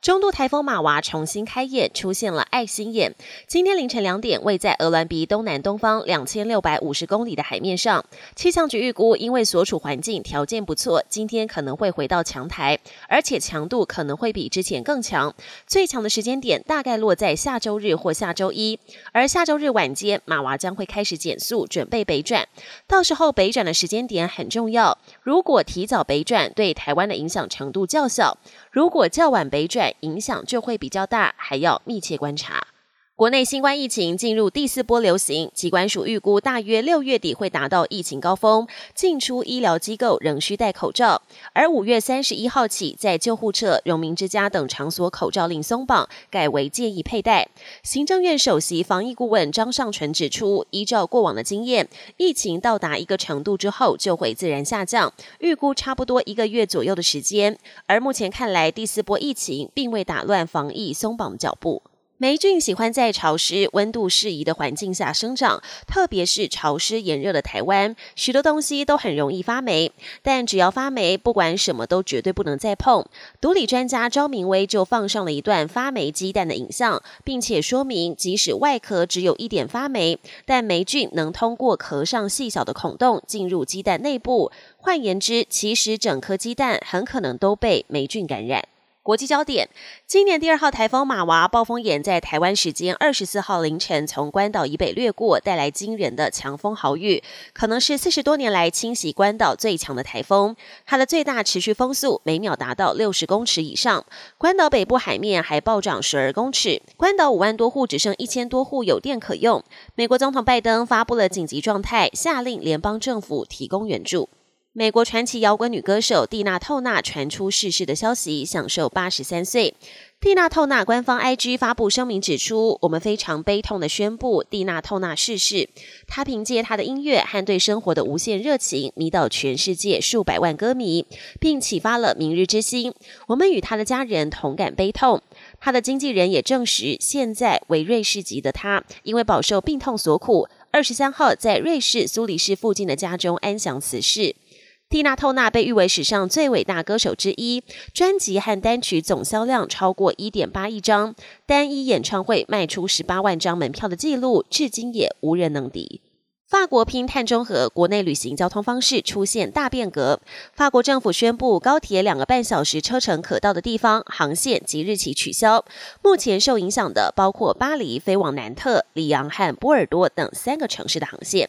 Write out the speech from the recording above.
中度台风马娃重新开业，出现了爱心眼。今天凌晨两点，位在鹅銮鼻东南东方两千六百五十公里的海面上。气象局预估，因为所处环境条件不错，今天可能会回到强台，而且强度可能会比之前更强。最强的时间点大概落在下周日或下周一，而下周日晚间，马娃将会开始减速，准备北转。到时候北转的时间点很重要，如果提早北转，对台湾的影响程度较小。如果较晚北转，影响就会比较大，还要密切观察。国内新冠疫情进入第四波流行，疾管署预估大约六月底会达到疫情高峰，进出医疗机构仍需戴口罩。而五月三十一号起，在救护车、荣民之家等场所口罩令松绑，改为建议佩戴。行政院首席防疫顾问张尚淳指出，依照过往的经验，疫情到达一个程度之后就会自然下降，预估差不多一个月左右的时间。而目前看来，第四波疫情并未打乱防疫松绑的脚步。霉菌喜欢在潮湿、温度适宜的环境下生长，特别是潮湿炎热的台湾，许多东西都很容易发霉。但只要发霉，不管什么都绝对不能再碰。毒理专家张明威就放上了一段发霉鸡蛋的影像，并且说明，即使外壳只有一点发霉，但霉菌能通过壳上细小的孔洞进入鸡蛋内部。换言之，其实整颗鸡蛋很可能都被霉菌感染。国际焦点：今年第二号台风马娃暴风眼在台湾时间二十四号凌晨从关岛以北掠过，带来惊人的强风豪雨，可能是四十多年来侵袭关岛最强的台风。它的最大持续风速每秒达到六十公尺以上，关岛北部海面还暴涨十二公尺。关岛五万多户只剩一千多户有电可用。美国总统拜登发布了紧急状态，下令联邦政府提供援助。美国传奇摇滚女歌手蒂娜·透纳传出逝世的消息，享受八十三岁。蒂娜·透纳官方 IG 发布声明指出：“我们非常悲痛的宣布，蒂娜·透纳逝世。她凭借她的音乐和对生活的无限热情，迷倒全世界数百万歌迷，并启发了明日之星。我们与她的家人同感悲痛。”她的经纪人也证实，现在为瑞士籍的她，因为饱受病痛所苦，二十三号在瑞士苏黎世附近的家中安详辞世。蒂娜·透纳被誉为史上最伟大歌手之一，专辑和单曲总销量超过一点八亿张，单一演唱会卖出十八万张门票的记录，至今也无人能敌。法国拼碳中和，国内旅行交通方式出现大变革。法国政府宣布，高铁两个半小时车程可到的地方航线即日起取消。目前受影响的包括巴黎飞往南特、里昂和波尔多等三个城市的航线。